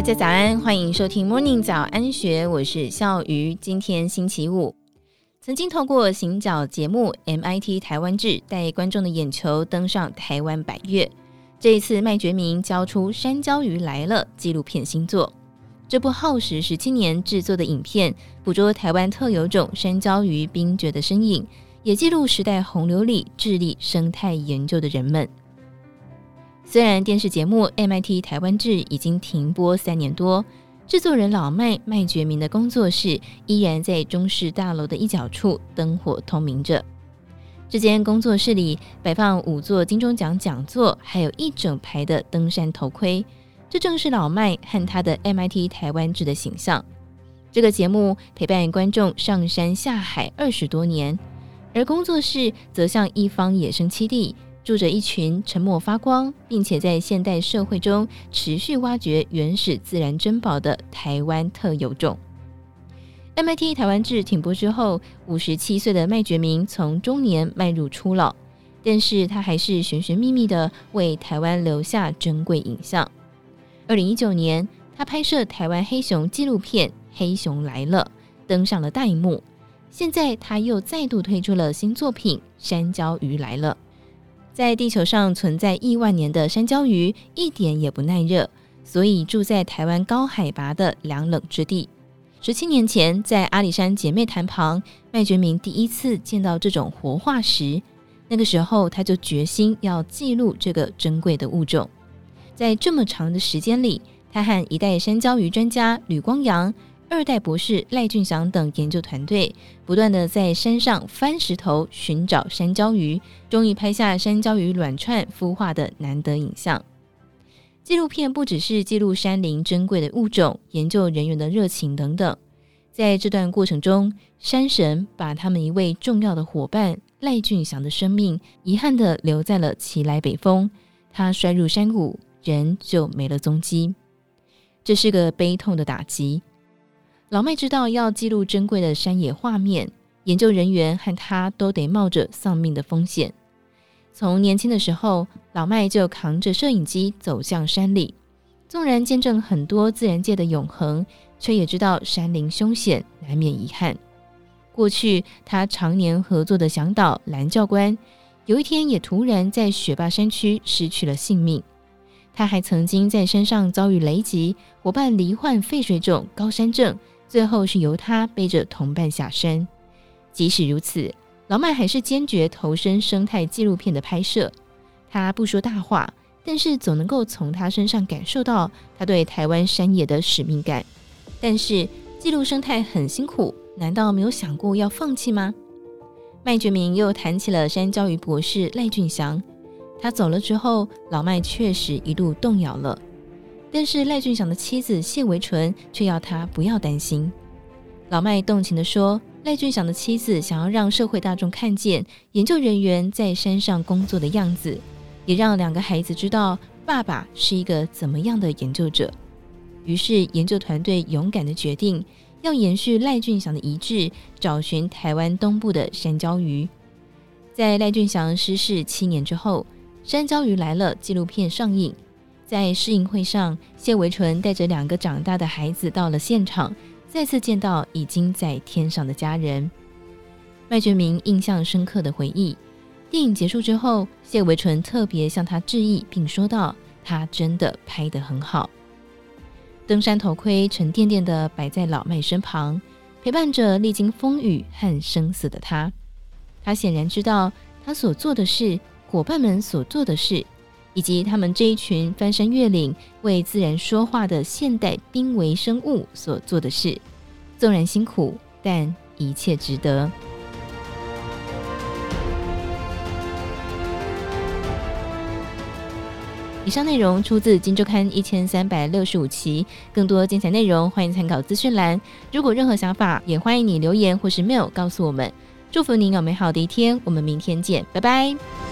大家早安，欢迎收听 Morning 早安学，我是笑鱼。今天星期五，曾经透过行脚节目 MIT 台湾志带观众的眼球登上台湾百岳。这一次，麦觉明交出《山椒鱼来了》纪录片新作。这部耗时十七年制作的影片，捕捉台湾特有种山椒鱼冰绝的身影，也记录时代洪流里致力生态研究的人们。虽然电视节目 MIT 台湾志已经停播三年多，制作人老麦麦觉明的工作室依然在中视大楼的一角处灯火通明着。这间工作室里摆放五座金钟奖讲座，还有一整排的登山头盔。这正是老麦和他的 MIT 台湾志的形象。这个节目陪伴观众上山下海二十多年，而工作室则像一方野生栖地。住着一群沉默发光，并且在现代社会中持续挖掘原始自然珍宝的台湾特有种。MIT 台湾志停播之后，五十七岁的麦觉明从中年迈入初老，但是他还是寻寻觅觅的为台湾留下珍贵影像。二零一九年，他拍摄台湾黑熊纪录片《黑熊来了》，登上了大荧幕。现在，他又再度推出了新作品《山椒鱼来了》。在地球上存在亿万年的山椒鱼一点也不耐热，所以住在台湾高海拔的凉冷之地。十七年前，在阿里山姐妹潭旁，麦觉明第一次见到这种活化石。那个时候，他就决心要记录这个珍贵的物种。在这么长的时间里，他和一代山椒鱼专家吕光阳。二代博士赖俊祥等研究团队不断地在山上翻石头寻找山椒鱼，终于拍下山椒鱼卵串孵化的难得影像。纪录片不只是记录山林珍贵的物种、研究人员的热情等等，在这段过程中，山神把他们一位重要的伙伴赖俊祥的生命遗憾地留在了奇莱北峰，他摔入山谷，人就没了踪迹。这是个悲痛的打击。老麦知道要记录珍贵的山野画面，研究人员和他都得冒着丧命的风险。从年轻的时候，老麦就扛着摄影机走向山里，纵然见证很多自然界的永恒，却也知道山林凶险，难免遗憾。过去他常年合作的向导蓝教官，有一天也突然在雪霸山区失去了性命。他还曾经在山上遭遇雷击，伙伴罹患肺水肿、高山症。最后是由他背着同伴下山。即使如此，老麦还是坚决投身生态纪录片的拍摄。他不说大话，但是总能够从他身上感受到他对台湾山野的使命感。但是记录生态很辛苦，难道没有想过要放弃吗？麦觉明又谈起了山椒鱼博士赖俊祥。他走了之后，老麦确实一度动摇了。但是赖俊祥的妻子谢维纯却要他不要担心。老麦动情地说：“赖俊祥的妻子想要让社会大众看见研究人员在山上工作的样子，也让两个孩子知道爸爸是一个怎么样的研究者。”于是研究团队勇敢地决定要延续赖俊祥的遗志，找寻台湾东部的山椒鱼。在赖俊祥失事七年之后，《山椒鱼来了》纪录片上映。在试映会上，谢维纯带着两个长大的孩子到了现场，再次见到已经在天上的家人。麦觉明印象深刻的回忆，电影结束之后，谢维纯特别向他致意，并说道：“他真的拍得很好。”登山头盔沉甸甸地摆在老麦身旁，陪伴着历经风雨和生死的他。他显然知道他所做的事，伙伴们所做的事。以及他们这一群翻山越岭为自然说话的现代濒危生物所做的事，纵然辛苦，但一切值得。以上内容出自《金周刊》一千三百六十五期，更多精彩内容欢迎参考资讯栏。如果任何想法，也欢迎你留言或是 mail 告诉我们。祝福您有美好的一天，我们明天见，拜拜。